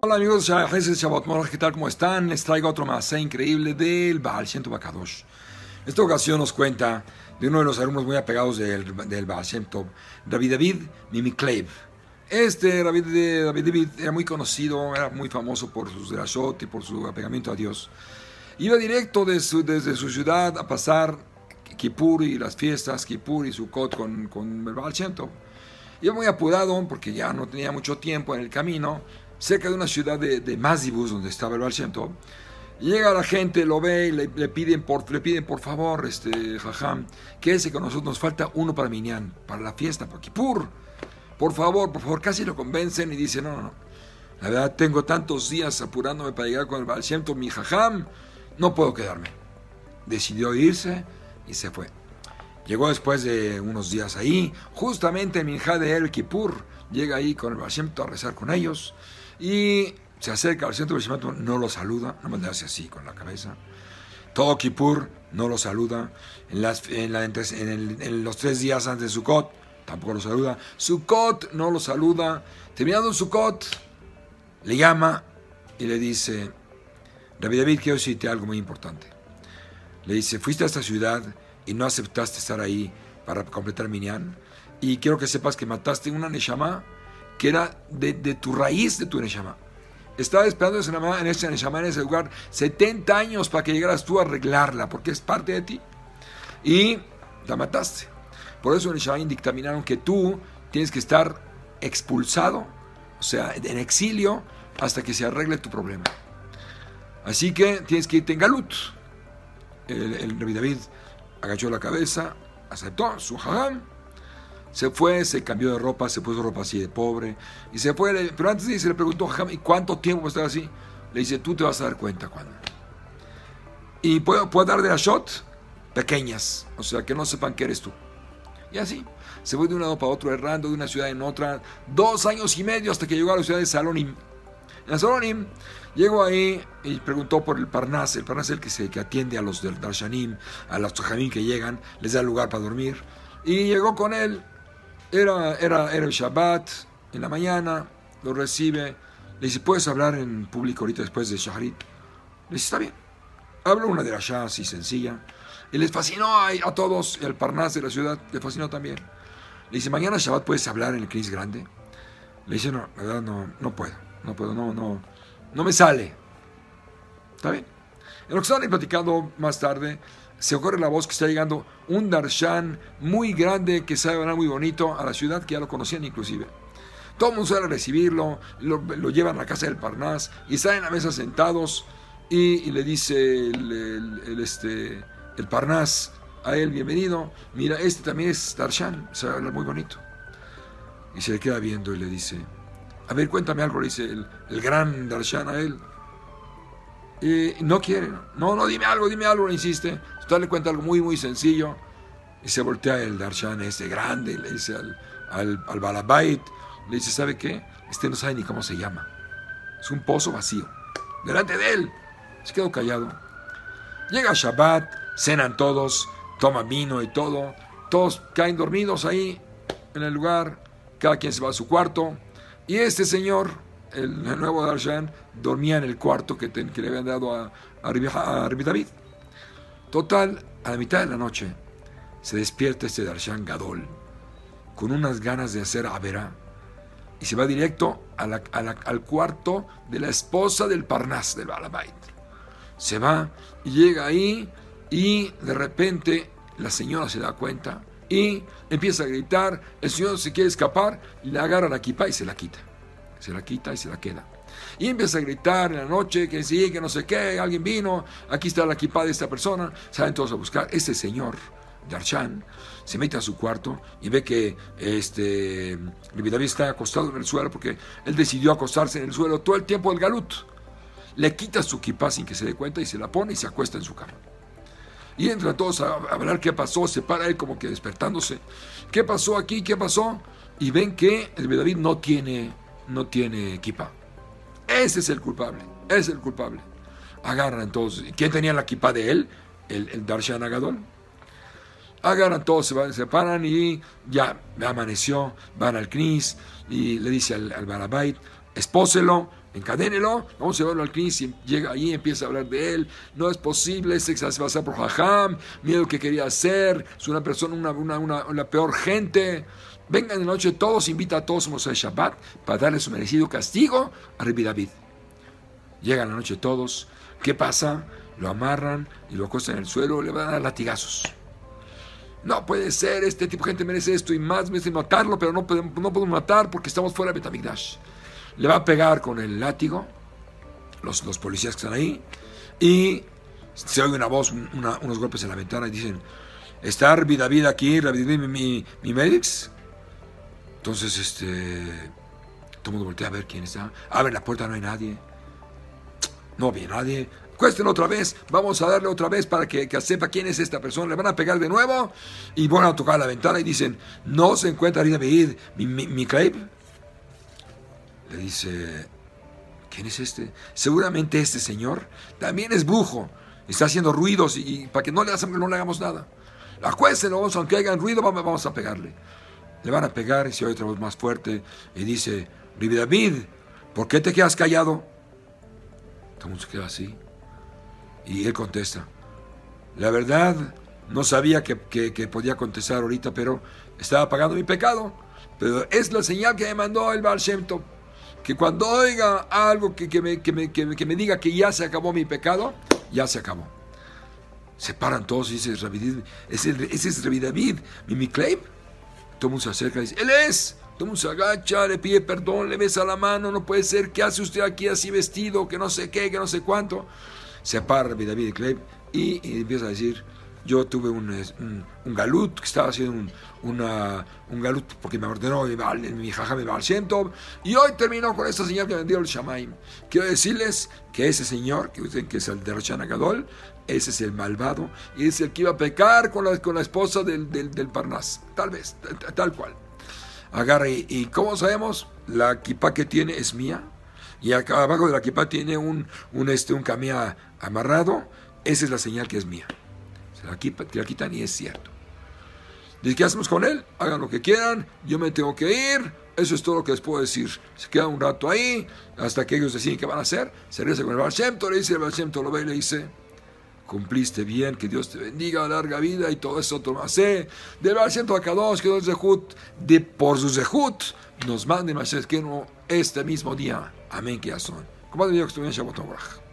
Hola amigos de Shabbat ¿qué tal? ¿Cómo están? Les traigo otro más increíble del Baal Shem Tov. Esta ocasión nos cuenta de uno de los alumnos muy apegados del, del Baal Shem Tov, David David Mimiklev. Este David, David David era muy conocido, era muy famoso por sus derashot y por su apegamiento a Dios. Iba directo desde su ciudad a pasar Kippur y las fiestas, Kippur y Sukkot con, con el Baal. Iba muy apurado porque ya no tenía mucho tiempo en el camino, cerca de una ciudad de, de Mazibus, donde estaba el Baal. Llega la gente, lo ve y le, piden, por, le piden por favor, este, jajam, quédese con nosotros, nos falta uno para Minyan, para la fiesta, para Kippur. Por favor, por favor, casi lo convencen y dice, no, no, no. La verdad, tengo tantos días apurándome para llegar con el Baal mi jajam, no puedo quedarme. Decidió irse y se fue. Llegó después de unos días ahí, justamente en Minjá de El Kippur, llega ahí con el Baal Shem Tov a rezar con ellos y se acerca al centro del no lo saluda, no me hace así con la cabeza. Todo Kippur no lo saluda. En, las, en, la, en, en los tres días antes de Sukkot tampoco lo saluda. Sukkot no lo saluda. Terminando Sukkot, le llama y le dice, David David, quiero decirte algo muy importante. Le dice, fuiste a esta ciudad y no aceptaste estar ahí para completar Minyan. Y quiero que sepas que mataste una Neshama que era de, tu raíz de tu Neshama. Estaba esperando en ese Neshama, en ese lugar, 70 años para que llegaras tú a arreglarla, porque es parte de ti. Y la mataste. Por eso en Neshama dictaminaron que tú tienes que estar expulsado, o sea, en exilio, hasta que se arregle tu problema. Así que tienes que irte en Galut. El, el David agachó la cabeza, aceptó su jajam, se fue, se cambió de ropa, se puso ropa así de pobre, y se fue, pero antes de irse le preguntó jajam, ¿y cuánto tiempo va a estar así? Le dice, tú te vas a dar cuenta cuando. Y puedo, puedo dar de la shot pequeñas, o sea, que no sepan que eres tú. Y así, se fue de un lado para otro, errando de una ciudad en otra, dos años y medio hasta que llegó a la ciudad de Salonim. En Salonim llegó ahí y preguntó por el Parnas, el Parnas es el que, se, atiende a los del Darshanim, a los Tojamim que llegan, les da lugar para dormir. Y llegó con él, era, era, era el Shabbat, en la mañana, lo recibe, le dice, ¿puedes hablar en público ahorita después de Shaharit? Le dice, está bien. Habla una de las así sencilla. Y les fascinó a, a, todos, el Parnas de la ciudad, le fascinó también. Le dice, mañana Shabbat puedes hablar en el Cris Grande. Le dice, no, la verdad no, no puedo, no puedo, no, no, no me sale. ¿Está bien? En lo que estaban platicando más tarde, se ocurre la voz que está llegando un darshan muy grande que sabe hablar muy bonito a la ciudad, que ya lo conocían inclusive. Todo el mundo sale a recibirlo, lo, llevan a la casa del Parnas y están en la mesa sentados y, le dice el, el, este, el Parnas a él, bienvenido, mira, este también es darshan, sabe hablar muy bonito. Y se le queda viendo y le dice, a ver, cuéntame algo, le dice el, gran darshan a él. Y no quiere, no, no, dime algo, dime algo, le insiste. Usted le cuenta algo muy, muy sencillo. Y se voltea el darshan este grande le dice al, al, al balabait, le dice, ¿sabe qué? Este no sabe ni cómo se llama. Es un pozo vacío. Delante de él. Se quedó callado. Llega Shabbat, cenan todos, toman vino y todo. Todos caen dormidos ahí en el lugar. Cada quien se va a su cuarto. Y este señor, el, nuevo Darshan, dormía en el cuarto que, te, que le habían dado a, a, David. Total, a la mitad de la noche, se despierta este Darshan Gadol con unas ganas de hacer Avera y se va directo al cuarto de la esposa del Parnas, del Balabait. Se va y llega ahí y de repente la señora se da cuenta y empieza a gritar, el señor se quiere escapar, le agarra la equipa y se la quita. Se la quita y se la queda. Y empieza a gritar en la noche que sí, que no sé qué, alguien vino, aquí está la equipa de esta persona. Salen todos a buscar. Este señor, Darshan, se mete a su cuarto y ve que este, David está acostado en el suelo porque él decidió acostarse en el suelo todo el tiempo del galut. Le quita su equipa sin que se dé cuenta y se la pone y se acuesta en su cama. Y entran todos a hablar qué pasó, se para él como que despertándose. ¿Qué pasó aquí? ¿Qué pasó? Y ven que el David no tiene, no tiene equipa. Ese es el culpable, es el culpable. Agarra entonces. ¿Quién tenía la equipa de él? El, el Darshan Agadol. agarran todos, se, se paran y ya amaneció, van al Knis y le dice al, al Barabait, espóselo, encadénelo, vamos a llevarlo al Knis y llega ahí, empieza a hablar de él, no es posible, se va a pasar por Jajam, miedo que quería hacer, es una persona, una, una, una, la peor gente. Vengan de noche todos, invita a todos a Shabbat para darle su merecido castigo a Rabbi David. Llegan la noche todos, ¿qué pasa? Lo amarran y lo acostan en el suelo, le van a dar latigazos. No puede ser, este tipo de gente merece esto y más, merece matarlo, pero no podemos, no podemos matar porque estamos fuera de Betamigdash. Le va a pegar con el látigo, los, los policías que están ahí, y se oye una voz, unos golpes en la ventana y dicen, ¿está Rabbi David aquí, David, mi, mi Medix? Entonces, este, todo el mundo voltea a ver quién está. Abre la puerta, no hay nadie. No había nadie. Cuesten otra vez, vamos a darle otra vez para que, sepa quién es esta persona. Le van a pegar de nuevo y van a tocar la ventana y dicen, no se encuentra Rida Beid, mi, mi, mi Le dice, ¿quién es este? Seguramente este señor también es brujo. Está haciendo ruidos y, para que no le, no le hagamos nada. Acuéstenlo, aunque hagan ruido, vamos a pegarle le van a pegar y se oye otra voz más fuerte y dice, Ribi David, ¿por qué te quedas callado? Todo el mundo así. Y él contesta, la verdad, no sabía que, podía contestar ahorita, pero estaba pagando mi pecado. Pero es la señal que me mandó el Baal Shem que cuando oiga algo que, que, me, que, me, diga que ya se acabó mi pecado, ya se acabó. Se paran todos y dicen, ese, ese es Rabbi David, mi, mi todo el mundo se acerca y dice, Él es. Todo el mundo se agacha, le pide perdón, le besa la mano, no puede ser, ¿qué hace usted aquí así vestido? Que no sé qué, que no sé cuánto. Se para David Kleib y, y empieza a decir, yo tuve un, galut, que estaba haciendo un, un galut porque me ordenó mi, mi jajam mi siento y hoy terminó con esta señal que me dio el Shamaim. Quiero decirles que ese señor, que dicen que es el de Roshana Gadol, ese es el malvado y es el que iba a pecar con la, con la esposa del, del, Parnas. Tal vez, tal, cual. Agarra y, y ¿cómo sabemos? La kipa que tiene es mía. Y abajo de la kipa tiene un, un, este, un camía amarrado. Esa es la señal que es mía. Quitan y es cierto. Dice, ¿qué hacemos con él? Hagan lo que quieran. Yo me tengo que ir. Eso es todo lo que les puedo decir. Se queda un rato ahí hasta que ellos deciden qué van a hacer. Se regresa con el Baal Le dice, el Baal lo ve y le dice cumpliste bien, que Dios te bendiga, larga vida y todo eso tomase. Del a cada dos que nos de por su zehut, nos mande que no este mismo día. Amén, que ya son. Como digo que en Shabbat